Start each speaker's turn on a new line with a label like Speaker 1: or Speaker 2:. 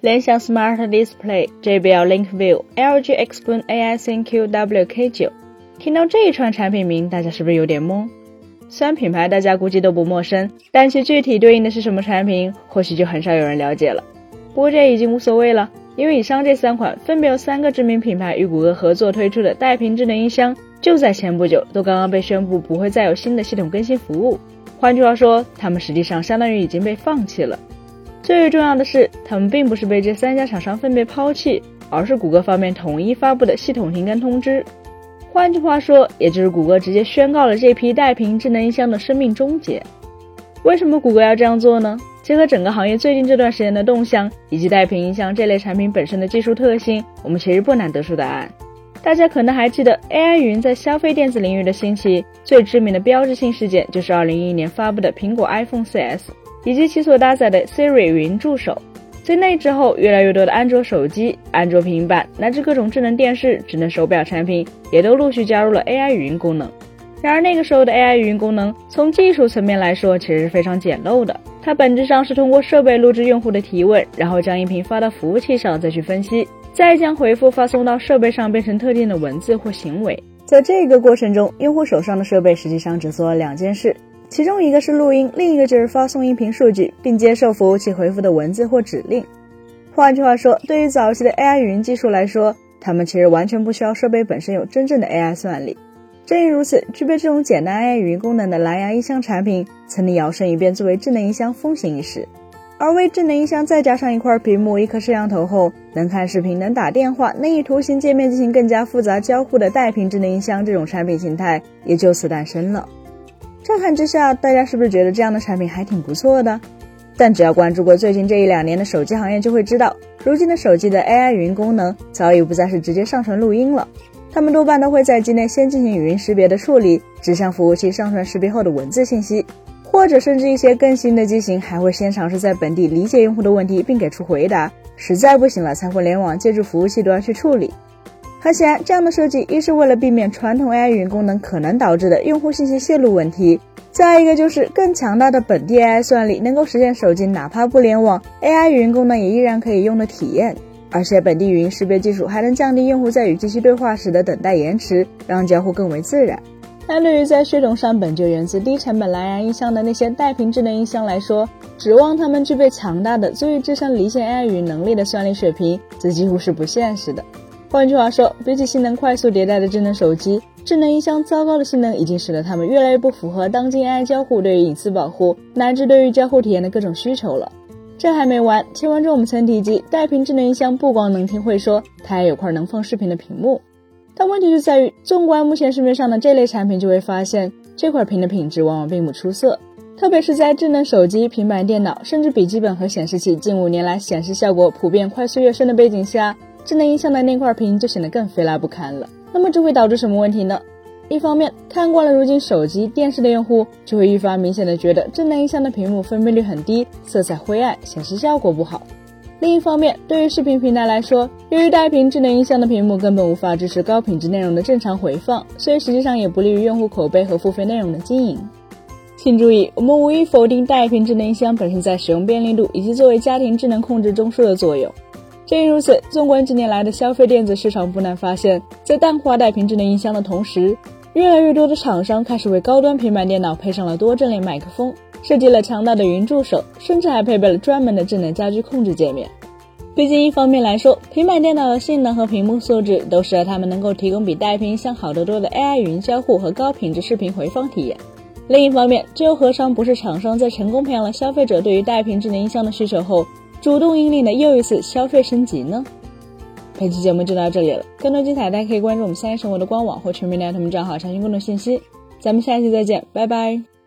Speaker 1: 联想 Smart Display、JBL Link View、LG Xplane AI ThinQ WK9。听到这一串产品名，大家是不是有点懵？虽然品牌大家估计都不陌生，但其具体对应的是什么产品，或许就很少有人了解了。不过这已经无所谓了，因为以上这三款分别由三个知名品牌与谷歌合作推出的带屏智能音箱，就在前不久都刚刚被宣布不会再有新的系统更新服务。换句话说，它们实际上相当于已经被放弃了。最重要的是，他们并不是被这三家厂商分别抛弃，而是谷歌方面统一发布的系统停更通知。换句话说，也就是谷歌直接宣告了这批带屏智能音箱的生命终结。为什么谷歌要这样做呢？结合整个行业最近这段时间的动向，以及带屏音箱这类产品本身的技术特性，我们其实不难得出答案。大家可能还记得 AI 云在消费电子领域的兴起，最知名的标志性事件就是2011年发布的苹果 iPhone 4S，以及其所搭载的 Siri 语音助手。在那之后，越来越多的安卓手机、安卓平板乃至各种智能电视、智能手表产品也都陆续加入了 AI 语音功能。然而，那个时候的 AI 语音功能，从技术层面来说，其实是非常简陋的。它本质上是通过设备录制用户的提问，然后将音频发到服务器上，再去分析，再将回复发送到设备上，变成特定的文字或行为。在这个过程中，用户手上的设备实际上只做了两件事。其中一个是录音，另一个就是发送音频数据，并接受服务器回复的文字或指令。换句话说，对于早期的 AI 语音技术来说，它们其实完全不需要设备本身有真正的 AI 算力。正因如此，具备这种简单 AI 语音功能的蓝牙音箱产品，曾经摇身一变作为智能音箱风行一时。而为智能音箱再加上一块屏幕、一颗摄像头后，能看视频、能打电话、能以图形界面进行更加复杂交互的带屏智能音箱，这种产品形态也就此诞生了。乍看之下，大家是不是觉得这样的产品还挺不错的？但只要关注过最近这一两年的手机行业，就会知道，如今的手机的 AI 语音功能早已不再是直接上传录音了，他们多半都会在机内先进行语音识别的处理，只向服务器上传识别后的文字信息，或者甚至一些更新的机型还会先尝试在本地理解用户的问题并给出回答，实在不行了才会联网借助服务器端去处理。很显然，这样的设计一是为了避免传统 AI 语音功能可能导致的用户信息泄露问题，再一个就是更强大的本地 AI 算力能够实现手机哪怕不联网，AI 语音功能也依然可以用的体验。而且本地语音识别技术还能降低用户在与机器对话时的等待延迟，让交互更为自然。但对于在血统上本就源自低成本蓝牙音箱的那些带屏智能音箱来说，指望它们具备强大的足以支撑离线 AI 语音能力的算力水平，则几乎是不现实的。换句话说，比起性能快速迭代的智能手机，智能音箱糟糕的性能已经使得它们越来越不符合当今 AI 交互对于隐私保护乃至对于交互体验的各种需求了。这还没完，前文中我们曾提及，带屏智能音箱不光能听会说，它还有块能放视频的屏幕。但问题就在于，纵观目前市面上的这类产品，就会发现这块屏的品质往往并不出色，特别是在智能手机、平板电脑，甚至笔记本和显示器近五年来显示效果普遍快速跃升的背景下。智能音箱的那块屏就显得更肥辣不堪了。那么这会导致什么问题呢？一方面，看惯了如今手机、电视的用户就会愈发明显的觉得智能音箱的屏幕分辨率很低，色彩灰暗，显示效果不好。另一方面，对于视频平台来说，由于带屏智能音箱的屏幕根本无法支持高品质内容的正常回放，所以实际上也不利于用户口碑和付费内容的经营。请注意，我们无意否定带屏智能音箱本身在使用便利度以及作为家庭智能控制中枢的作用。正因如此，纵观近年来的消费电子市场，不难发现，在淡化带屏智能音箱的同时，越来越多的厂商开始为高端平板电脑配上了多阵列麦克风，设计了强大的云助手，甚至还配备了专门的智能家居控制界面。毕竟，一方面来说，平板电脑的性能和屏幕素质都使得它们能够提供比带屏音箱好得多的 AI 语音交互和高品质视频回放体验。另一方面，这又何尝不是厂商在成功培养了消费者对于带屏智能音箱的需求后？主动引领的又一次消费升级呢？本期节目就到这里了，更多精彩大家可以关注我们三叶生活的官网或全民聊天账号查询更多信息。咱们下期再见，拜拜。